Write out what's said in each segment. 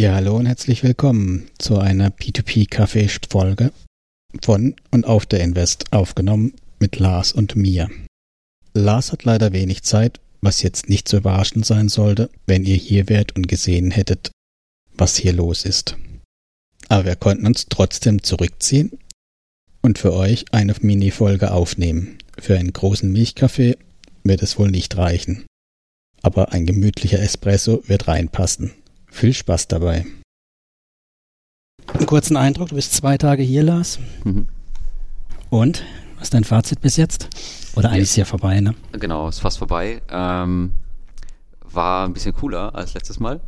Ja, hallo und herzlich willkommen zu einer P2P-Kaffee-Folge von und auf der Invest aufgenommen mit Lars und mir. Lars hat leider wenig Zeit, was jetzt nicht so überraschend sein sollte, wenn ihr hier wärt und gesehen hättet, was hier los ist. Aber wir konnten uns trotzdem zurückziehen und für euch eine Mini-Folge aufnehmen. Für einen großen Milchkaffee wird es wohl nicht reichen. Aber ein gemütlicher Espresso wird reinpassen. Viel Spaß dabei. Einen kurzen Eindruck, du bist zwei Tage hier, Lars. Mhm. Und, was ist dein Fazit bis jetzt? Oder eigentlich ja. ist ja vorbei, ne? Genau, ist fast vorbei. Ähm, war ein bisschen cooler als letztes Mal.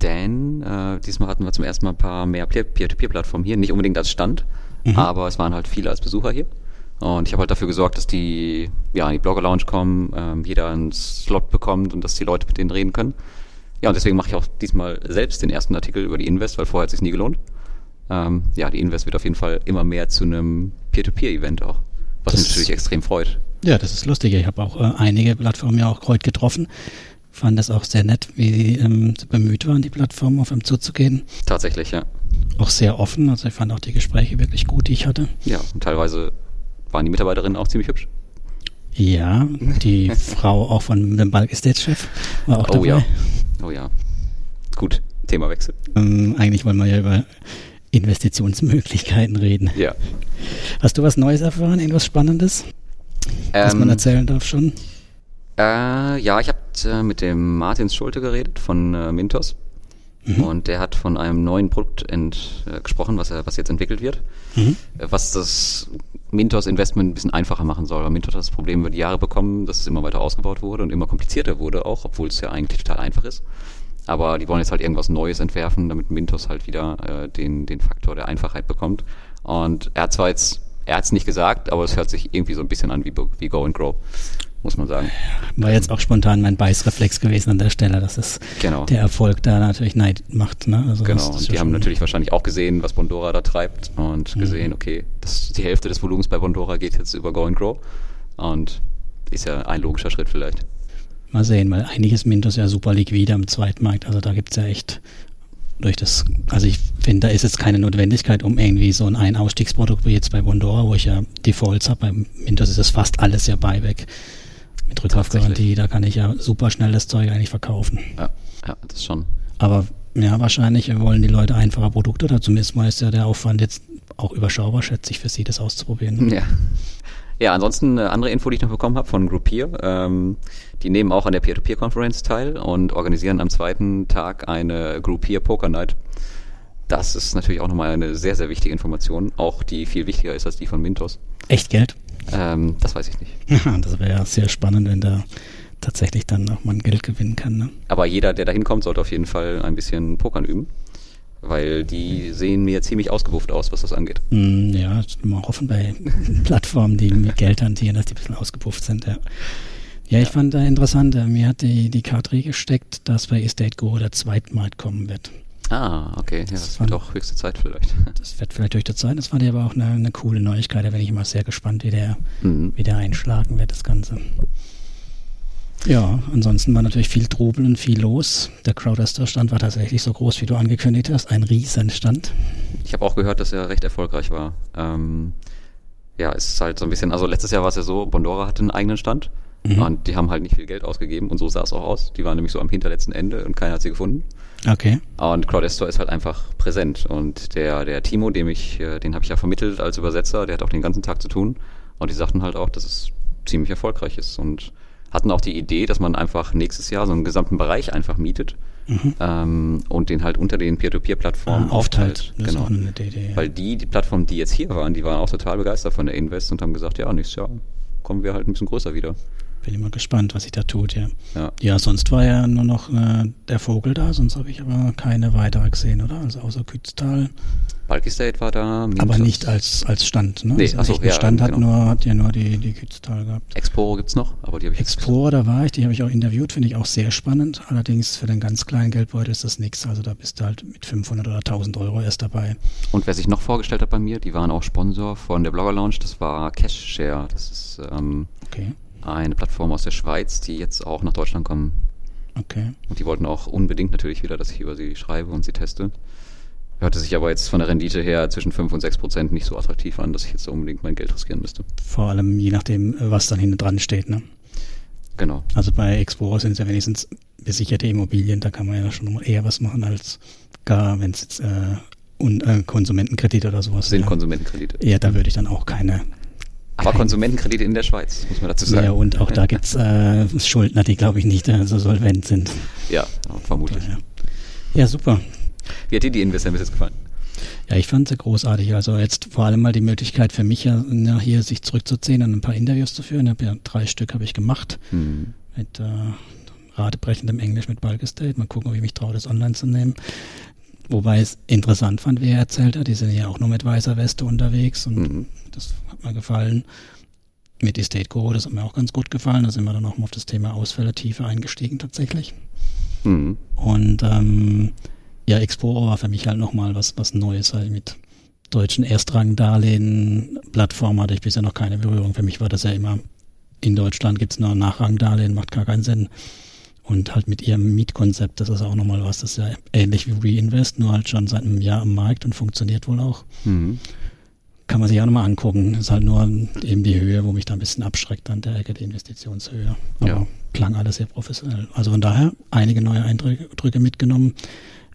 Denn äh, diesmal hatten wir zum ersten Mal ein paar mehr Peer-to-Peer-Plattformen hier. Nicht unbedingt als Stand, mhm. aber es waren halt viele als Besucher hier. Und ich habe halt dafür gesorgt, dass die ja in die Blogger Lounge kommen, ähm, jeder einen Slot bekommt und dass die Leute mit denen reden können. Ja, und deswegen mache ich auch diesmal selbst den ersten Artikel über die Invest, weil vorher hat es sich nie gelohnt. Ähm, ja, die Invest wird auf jeden Fall immer mehr zu einem Peer-to-Peer-Event auch, was das mich natürlich extrem freut. Ja, das ist lustig. Ich habe auch äh, einige Plattformen ja auch heute getroffen. Fand das auch sehr nett, wie sie ähm, bemüht waren, die Plattform auf einem zuzugehen. Tatsächlich, ja. Auch sehr offen. Also ich fand auch die Gespräche wirklich gut, die ich hatte. Ja, und teilweise waren die Mitarbeiterinnen auch ziemlich hübsch. Ja, die Frau auch von dem Bulk Estate Chef war auch oh, dabei. Ja. Oh ja. Gut, Themawechsel. Ähm, eigentlich wollen wir ja über Investitionsmöglichkeiten reden. Ja. Hast du was Neues erfahren, irgendwas Spannendes, ähm, was man ähm, erzählen darf schon? Äh, ja, ich habe äh, mit dem Martins Schulte geredet von äh, Mintos. Mhm. Und der hat von einem neuen Produkt ent, äh, gesprochen, was, er, was jetzt entwickelt wird, mhm. Was das Mintos Investment ein bisschen einfacher machen soll. Weil Mintos hat das Problem über die Jahre bekommen, dass es immer weiter ausgebaut wurde und immer komplizierter wurde auch, obwohl es ja eigentlich total einfach ist. Aber die wollen jetzt halt irgendwas Neues entwerfen, damit Mintos halt wieder äh, den, den Faktor der Einfachheit bekommt. Und er hat zwar jetzt, er hat es nicht gesagt, aber es hört sich irgendwie so ein bisschen an wie, wie Go and Grow muss man sagen. War jetzt auch spontan mein Beißreflex gewesen an der Stelle, dass es genau. der Erfolg da natürlich Neid macht. Ne? Also genau, und die haben natürlich wahrscheinlich auch gesehen, was Bondora da treibt und mhm. gesehen, okay, das, die Hälfte des Volumens bei Bondora geht jetzt über Go and Grow und ist ja ein logischer Schritt vielleicht. Mal sehen, weil eigentlich ist Mintos ja super liquide am Zweitmarkt, also da gibt es ja echt durch das, also ich finde, da ist jetzt keine Notwendigkeit, um irgendwie so ein Ein-Ausstiegsprodukt wie jetzt bei Bondora, wo ich ja Defaults habe, bei Mintos ist es fast alles ja Buyback mit Rückkaufgarantie, da kann ich ja super schnell das Zeug eigentlich verkaufen. Ja, ja das schon. Aber ja, wahrscheinlich wollen die Leute einfache Produkte oder zumindest mal ist ja der Aufwand jetzt auch überschaubar, schätze ich, für sie das auszuprobieren. Ja. Ja, ansonsten eine andere Info, die ich noch bekommen habe von Groupier. Ähm, die nehmen auch an der Peer-to-Peer-Konferenz teil und organisieren am zweiten Tag eine Groupier Poker Night. Das ist natürlich auch nochmal eine sehr, sehr wichtige Information, auch die viel wichtiger ist als die von Mintos. Echt Geld? Ähm, das weiß ich nicht. Ja, das wäre ja sehr spannend, wenn da tatsächlich dann auch mal Geld gewinnen kann. Ne? Aber jeder, der da hinkommt, sollte auf jeden Fall ein bisschen Pokern üben. Weil die sehen mir ziemlich ausgewufft aus, was das angeht. Mm, ja, mal hoffen bei Plattformen, die mit Geld hantieren, dass die ein bisschen ausgepufft sind, ja. Ja, ich ja. fand da interessant, äh, mir hat die, die Karte gesteckt, dass bei Estate Go der Zweitmarkt kommen wird. Ah, okay. Ja, das, das wird auch höchste Zeit vielleicht. Das wird vielleicht höchste Zeit. Das fand ich aber auch eine, eine coole Neuigkeit. Da bin ich immer sehr gespannt, wie der, mhm. wie der einschlagen wird, das Ganze. Ja, ansonsten war natürlich viel Trubel und viel los. Der Crowdester-Stand war tatsächlich so groß, wie du angekündigt hast. Ein Riesenstand. Ich habe auch gehört, dass er recht erfolgreich war. Ähm, ja, es ist halt so ein bisschen, also letztes Jahr war es ja so, Bondora hatte einen eigenen Stand. Mhm. Und die haben halt nicht viel Geld ausgegeben und so sah es auch aus. Die waren nämlich so am hinterletzten Ende und keiner hat sie gefunden. Okay. Und Crowdestor ist halt einfach präsent. Und der, der Timo, dem ich, äh, den habe ich ja vermittelt als Übersetzer, der hat auch den ganzen Tag zu tun. Und die sagten halt auch, dass es ziemlich erfolgreich ist. Und hatten auch die Idee, dass man einfach nächstes Jahr so einen gesamten Bereich einfach mietet mhm. ähm, und den halt unter den Peer-to-Peer-Plattformen ah, aufteilt. Das genau. Idee, ja. Weil die, die Plattformen, die jetzt hier waren, die waren auch total begeistert von der Invest und haben gesagt, ja, nächstes Jahr kommen wir halt ein bisschen größer wieder. Bin immer gespannt, was sich da tut, ja. Ja, ja sonst war ja nur noch äh, der Vogel da, sonst habe ich aber keine weitere gesehen, oder? Also außer Kütztal. Bulky State war da. Mintos. Aber nicht als, als Stand, ne? Nee, also achso, ja, Stand hat, genau. nur, hat ja nur die, die Kütztal gehabt. Exporo gibt's noch, aber die habe ich Exporo, da war ich, die habe ich auch interviewt, finde ich auch sehr spannend. Allerdings für den ganz kleinen Geldbeutel ist das nichts. Also da bist du halt mit 500 oder 1000 Euro erst dabei. Und wer sich noch vorgestellt hat bei mir, die waren auch Sponsor von der Blogger Lounge, das war CashShare. Das ist ähm, okay eine Plattform aus der Schweiz, die jetzt auch nach Deutschland kommen. Okay. Und die wollten auch unbedingt natürlich wieder, dass ich über sie schreibe und sie teste. Hörte sich aber jetzt von der Rendite her zwischen 5 und 6 Prozent nicht so attraktiv an, dass ich jetzt unbedingt mein Geld riskieren müsste. Vor allem je nachdem, was dann hinten dran steht, ne? Genau. Also bei Explorer sind es ja wenigstens besicherte Immobilien, da kann man ja schon eher was machen als gar, wenn es jetzt äh, und, äh, Konsumentenkredite oder sowas Sind ja. Konsumentenkredite. Ja, da würde ich dann auch keine. Aber Konsumentenkredite in der Schweiz, muss man dazu sagen. Ja, und auch da gibt's äh, Schuldner, die glaube ich nicht äh, so solvent sind. Ja, vermutlich. Ja. ja, super. Wie hat dir die Investor bis jetzt gefallen? Ja, ich fand sie großartig. Also jetzt vor allem mal die Möglichkeit für mich ja, hier sich zurückzuziehen und ein paar Interviews zu führen. Ja drei Stück habe ich gemacht Hm. mit äh, radebrechendem Englisch mit Bulk Estate. Mal gucken, ob ich mich traue, das online zu nehmen. Wobei es interessant fand, wie er erzählt hat. Die sind ja auch nur mit weißer Weste unterwegs und Mhm. das hat mir gefallen. Mit Estate Guru, das hat mir auch ganz gut gefallen. Da sind wir dann auch mal auf das Thema Ausfälle tiefer eingestiegen tatsächlich. Hm. Und ähm, ja, Explorer war für mich halt nochmal was, was Neues, weil mit deutschen Erstrangdarlehen, Plattform hatte ich bisher noch keine Berührung. Für mich war das ja immer, in Deutschland gibt's nur Nachrangdarlehen, macht gar keinen Sinn. Und halt mit ihrem Mietkonzept, das ist auch nochmal was, das ist ja ähnlich wie Reinvest, nur halt schon seit einem Jahr am Markt und funktioniert wohl auch. Hm. Kann man sich auch nochmal angucken. Ist halt nur eben die Höhe, wo mich da ein bisschen abschreckt an der Ecke, die Investitionshöhe. Aber Ja. klang alles sehr professionell. Also von daher einige neue Eindrücke mitgenommen,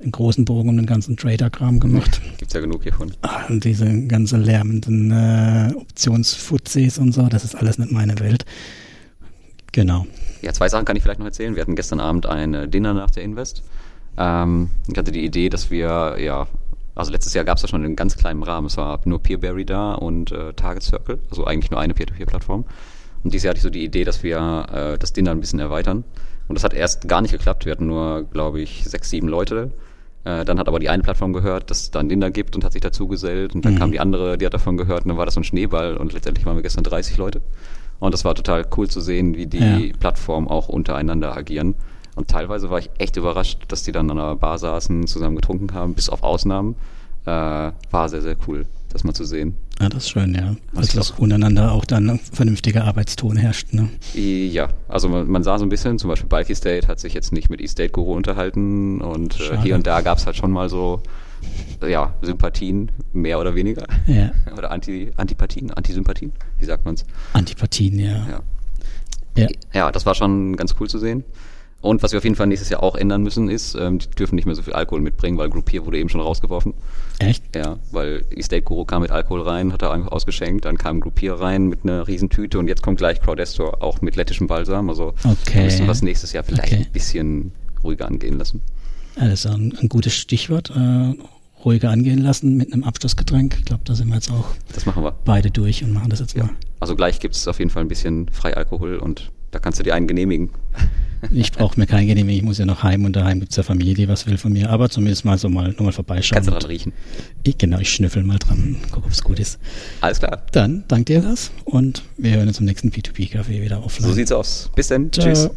einen großen Bogen um den ganzen Trader-Kram gemacht. Gibt's ja genug hiervon. Ah, Und diese ganze lärmenden äh, Optionsfuzis und so, das ist alles nicht meine Welt. Genau. Ja, zwei Sachen kann ich vielleicht noch erzählen. Wir hatten gestern Abend ein äh, Dinner nach der Invest. Ähm, ich hatte die Idee, dass wir, ja, also letztes Jahr gab es ja schon in ganz kleinem Rahmen. Es war nur Peerberry da und äh, Target Circle, also eigentlich nur eine Peer-to-Peer-Plattform. Und dieses Jahr hatte ich so die Idee, dass wir äh, das Dinner ein bisschen erweitern. Und das hat erst gar nicht geklappt. Wir hatten nur, glaube ich, sechs, sieben Leute. Äh, dann hat aber die eine Plattform gehört, dass es da ein Dinner gibt und hat sich dazu gesellt. Und dann Mhm. kam die andere, die hat davon gehört und dann war das so ein Schneeball. Und letztendlich waren wir gestern 30 Leute. Und das war total cool zu sehen, wie die Ja. Plattformen auch untereinander agieren. Und teilweise war ich echt überrascht, dass die dann an einer Bar saßen, zusammen getrunken haben, bis auf Ausnahmen. Äh, war sehr, sehr cool, das mal zu sehen. Ja, das ist schön, ja. Also, dass untereinander auch dann ein vernünftiger Arbeitston herrscht, ne? Ja, also man, man sah so ein bisschen, zum Beispiel Bulky State hat sich jetzt nicht mit E-State Guru unterhalten und äh, hier und da gab es halt schon mal so, ja, Sympathien, mehr oder weniger. Ja. Oder Anti, Antipathien, Antisympathien, wie sagt man's? Antipathien, ja. Ja. Ja. Ja, das war schon ganz cool zu sehen. Und was wir auf jeden Fall nächstes Jahr auch ändern müssen, ist, ähm, die dürfen nicht mehr so viel Alkohol mitbringen, weil Groupier wurde eben schon rausgeworfen. Echt? Ja, weil Estate Guru kam mit Alkohol rein, hat er einfach ausgeschenkt, dann kam Groupier rein mit einer Riesentüte und jetzt kommt gleich Crowdestor auch mit lettischem Balsam. Also Okay. müssen wir das nächstes Jahr vielleicht Okay. ein bisschen ruhiger angehen lassen. Ja, das ist ein, ein gutes Stichwort. Äh, ruhiger angehen lassen mit einem Abschlussgetränk. Ich glaube, da sind wir jetzt auch Das machen wir. beide durch und machen das jetzt Ja. mal. Also gleich gibt es auf jeden Fall ein bisschen Freialkohol und da kannst du dir einen genehmigen. Ich brauche mir kein Genehmigung, ich muss ja noch heim und daheim gibt's ja Familie, die was will von mir. Aber zumindest mal so mal, nur mal vorbeischauen. Kannst du dran riechen. ich, genau, ich schnüffel mal dran, guck, ob's gut ist. Alles klar. Dann danke dir das und wir hören uns im nächsten P2P-Café wieder offline. So sieht's aus. Bis dann. Tschüss.